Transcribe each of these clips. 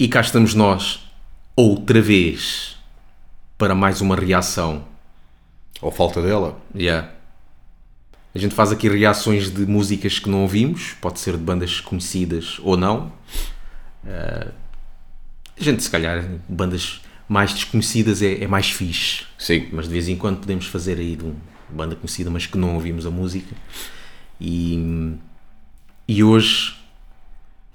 E cá estamos nós, outra vez, para mais uma reação. Ou falta dela. Yeah. A gente faz aqui reações de músicas que não ouvimos, pode ser de bandas conhecidas ou não. Uh, a gente, se calhar, bandas mais desconhecidas é, é, mais fixe. Sim. Mas de vez em quando podemos fazer aí de uma banda conhecida, mas que não ouvimos a música. E, e hoje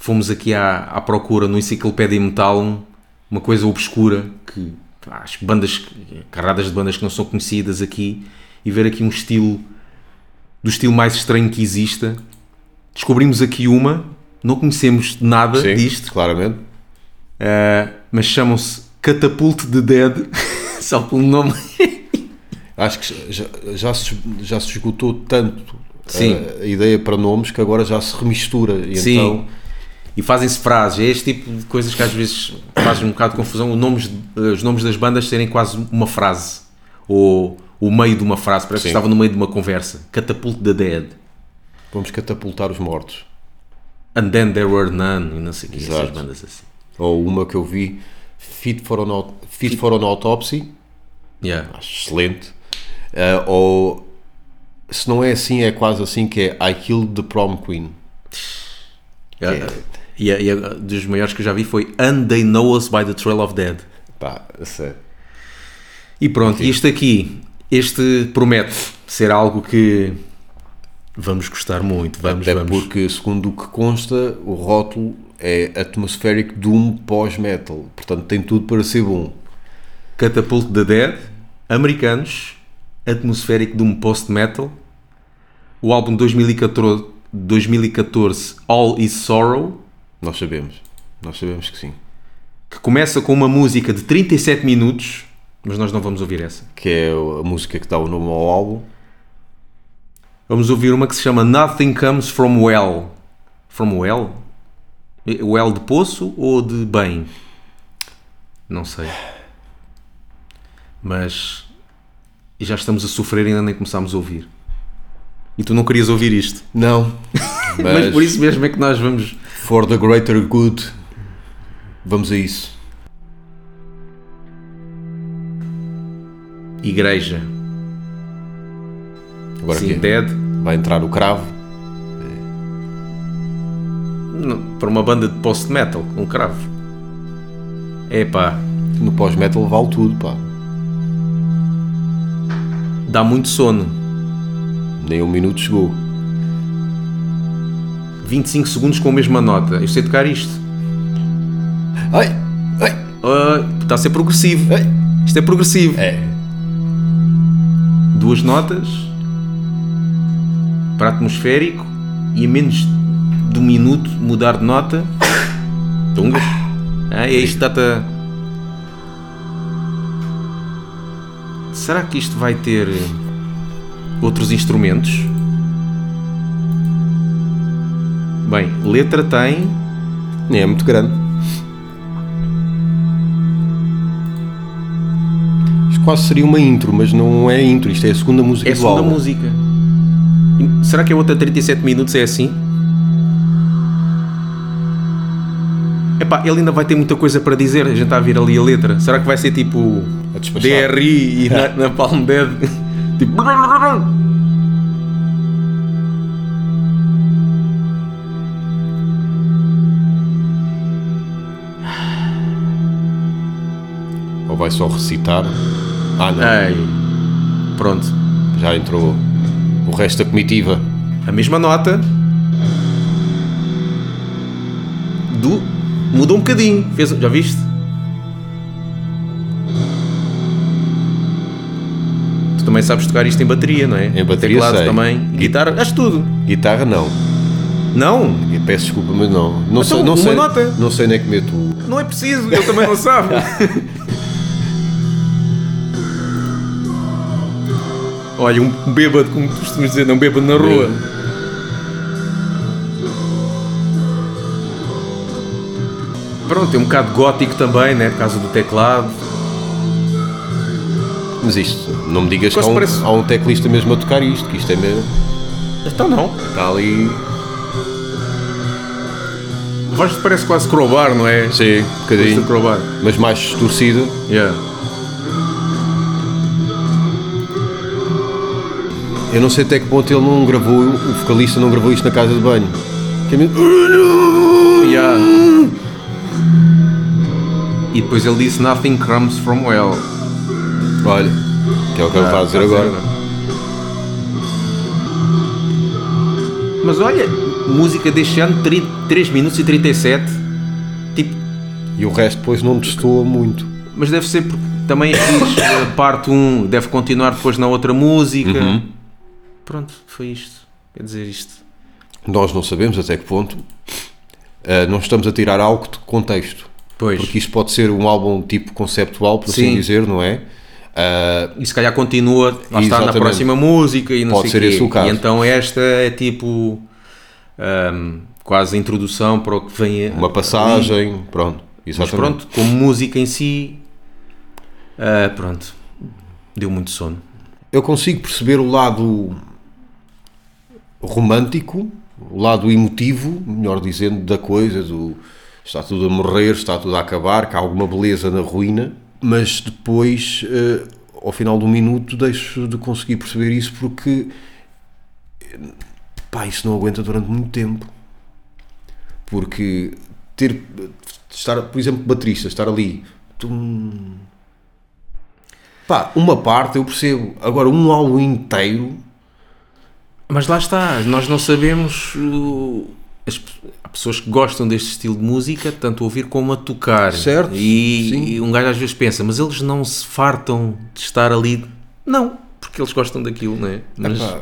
fomos aqui à, à procura no Enciclopédia Metal uma coisa obscura que as bandas, carradas de bandas que não são conhecidas aqui e ver aqui um estilo do estilo mais estranho que exista. Descobrimos aqui uma, não conhecemos nada Sim, disto, claramente. uh, mas chamam-se Catapult the Dead, só pelo nome. Acho que já, já, se, já se esgotou tanto a, a ideia para nomes que agora já se remistura. E Sim. então E fazem-se frases, é este tipo de coisas que às vezes fazem um bocado de confusão, os nomes, os nomes das bandas serem quase uma frase, ou o meio de uma frase, parece que Sim. estava no meio de uma conversa. Catapult the Dead. vamos catapultar os mortos. And then there were none, e não sei o que, essas bandas assim. Ou uma que eu vi, Fit for an, Aut- Fit for an Autopsy, Yeah. acho excelente. Ah, ou se não é assim, é quase assim que é I Killed the Prom Queen. Yeah. E, e dos maiores que eu já vi foi And They Know Us by the Trail of Dead. Pá, sério. E pronto, isto aqui, este promete ser algo que vamos gostar muito. Vamos, Até vamos. porque, segundo o que consta, o rótulo é Atmospheric Doom pós-metal. Portanto, tem tudo para ser bom. Catapult the Dead, americanos, atmosférico de um post-metal. O álbum 2014, 2014 All Is Sorrow, Nós sabemos. Nós sabemos que sim. que começa com uma música de 37 minutos, mas nós não vamos ouvir essa. Que é a música que dá o nome ao álbum. Vamos ouvir uma que se chama Nothing Comes From Well. From Well? Well de poço ou de bem? Não sei. Mas e já estamos a sofrer e ainda nem começámos a ouvir. E tu não querias ouvir isto. Não. Mas, Mas, por isso mesmo é que nós vamos. For the greater good, vamos a isso. Igreja. Agora Sim, aqui Dead. vai entrar o cravo. Não, para uma banda de post-metal, um cravo. Epá, No pós-metal vale tudo, pá. dá muito sono. Nem um minuto chegou. 25 segundos com a mesma nota. Eu sei tocar isto. Ai! Ai! Ah, está a ser progressivo. Ai! Isto é progressivo. É. Duas notas para atmosférico e a menos de um minuto mudar de nota. Tungas. Ah, é isto que dá-te a... Será que isto vai ter outros instrumentos? Bem, letra tem. Nem é muito grande. Isto quase seria uma intro, mas não é intro. Isto é a segunda música É a segunda música. Será que a outra 37 minutos é assim? Epá, ele ainda vai ter muita coisa para dizer. A gente está a ver ali a letra. Será que vai ser tipo. DRI e na, na Palm Dead? tipo. Vai só recitar. Ah, não. Ei. Pronto. Já entrou o resto da comitiva. A mesma nota. Do. Mudou um bocadinho. Fez, já viste? Tu também sabes tocar isto em bateria, não é? Em bateria Teclado sei. também. Guitarra, acho tudo. Guitarra não. Não, Eu Peço desculpa, mas não. Não sei, Então, não uma sei, nota. não sei nem que meto o. não é preciso, ele também não sabe. Olha, um bêbado, como tu costumas dizer, não um bêbado na rua. Pronto, tem um bocado gótico também, né? Por causa do teclado. Mas isto, não me digas que há um, parece- há um teclista mesmo a tocar isto, que isto é mesmo. Então não. Está ali. Voz parece quase crowbar, não é? Sim, um bocadinho. crowbar. Mas mais distorcida. Yeah. Eu não sei até que ponto ele não gravou, o vocalista não gravou isto na casa de banho. Que é mesmo- Yeah. E depois ele disse Nothing comes from well. Olha, que é o que ele está a dizer agora. Mas olha, música deste ano, 3 minutos e 37. Tipo, E o resto depois não destoa muito. mas deve ser porque também fiz a parte 1, deve continuar depois na outra música. Uhum. Pronto, foi isto. Quer dizer, isto. Nós não sabemos até que ponto. ah, não estamos a tirar algo de contexto. Pois. Porque isto pode ser um álbum tipo conceptual, por assim Sim. dizer, não é? Ah, E se calhar continua, lá está na próxima música e não Pode sei ser quê. esse o caso. E então esta é tipo ahm, quase a introdução para o que vem uma passagem, pronto. Mas Exatamente. pronto, como música em si, ah, pronto, deu muito sono. Eu consigo perceber o lado romântico, o lado emotivo, melhor dizendo, da coisa, do está tudo a morrer, está tudo a acabar, que há alguma beleza na ruína, mas depois, eh, ao final do minuto, deixo de conseguir perceber isso porque eh, pá, isso não aguenta durante muito tempo. Porque ter estar, por exemplo, baterista, estar ali, tum, pá, uma parte eu percebo, agora um álbum inteiro Mas lá está, nós não sabemos. uh, as há pessoas que gostam deste estilo de música, tanto a ouvir como a tocar. Certo, E, e um gajo às vezes pensa, mas eles não se fartam de estar ali. Não, porque eles gostam daquilo, não é? Mas, Epá.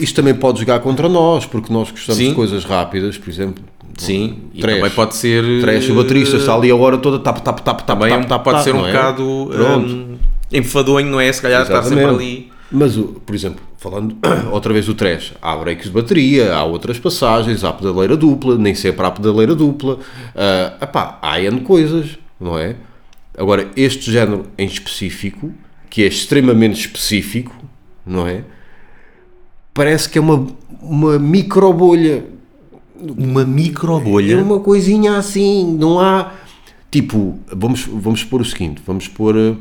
Isto também pode jogar contra nós, porque nós gostamos Sim. de coisas rápidas, por exemplo. sim, e trash. também pode ser. Trash, o baterista está ali a hora toda, tap, tap, tap, tap, Também tap, tap, pode tap, ser um é? bocado Pronto. hum, enfadonho, não é? Se calhar estar sempre Exatamente. ali. Mas, por exemplo, falando outra vez do trash, há breaks de bateria, há outras passagens, há pedaleira dupla, nem sempre há pedaleira dupla. ah, epá, há N coisas, não é? Agora, este género em específico, que é extremamente específico, não é? Parece que é uma, uma micro bolha. Uma micro É bolha. uma coisinha assim, não há. Tipo, vamos, vamos pôr o seguinte: vamos pôr eh,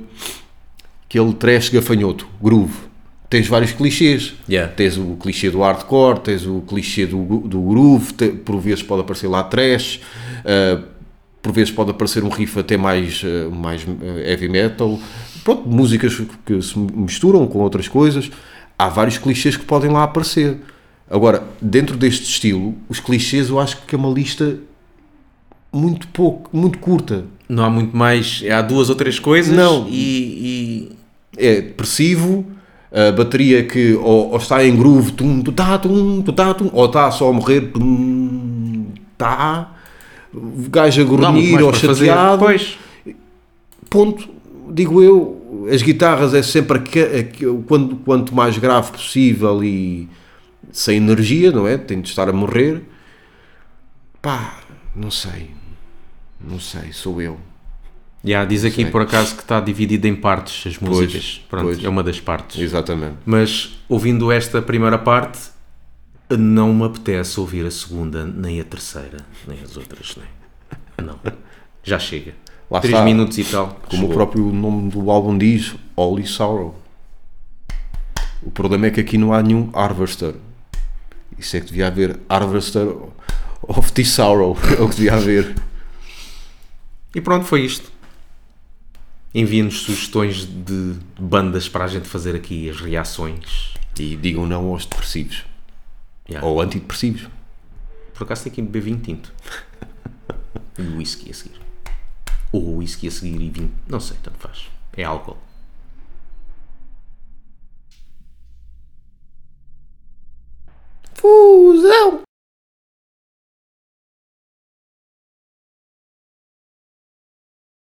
aquele trash gafanhoto, groove. Tens vários clichês. Yeah. Tens o clichê do hardcore, tens o clichê do, do groove, te- por vezes pode aparecer lá trash, eh, por vezes pode aparecer um riff até mais, eh, mais eh, heavy metal. Pronto, músicas que se misturam com outras coisas. Há vários clichês que podem lá aparecer. Agora, dentro deste estilo, os clichês eu acho que é uma lista muito pouco, muito curta. Não há muito mais. Há duas ou três coisas. Não. E. É depressivo, a bateria que ou, ou está em groove, tum, tu, tá, tum, tu, tá, tum, ou está só a morrer, tum, tá, o gajo a grunhir mais ou chateado, Pois. ponto, digo eu, as guitarras é sempre quanto, quanto mais grave possível e sem energia, não é? Tem de estar a morrer. Pá, não sei. Não sei, sou eu. Yeah, diz aqui sei. por acaso que está dividido em partes as músicas. Pronto, pois. é uma das partes. Exatamente. Mas ouvindo esta primeira parte, não me apetece ouvir a segunda, nem a terceira, nem as outras. Nem. Não. Já chega. Lá 3 está. minutos e tal. Como chegou. o próprio nome do álbum diz, Holy Sorrow. O problema é que aqui não há nenhum Harvester. Isso é que devia haver Harvester of the Sorrow. É o que devia haver. E pronto, foi isto. Enviem-nos sugestões de bandas para a gente fazer aqui as reações. E digam não aos depressivos. Yeah. Ou antidepressivos. Por acaso tem que beber vinho tinto. e whisky a seguir. Ou whisky a seguir e vinho. Não sei, tanto faz. É álcool.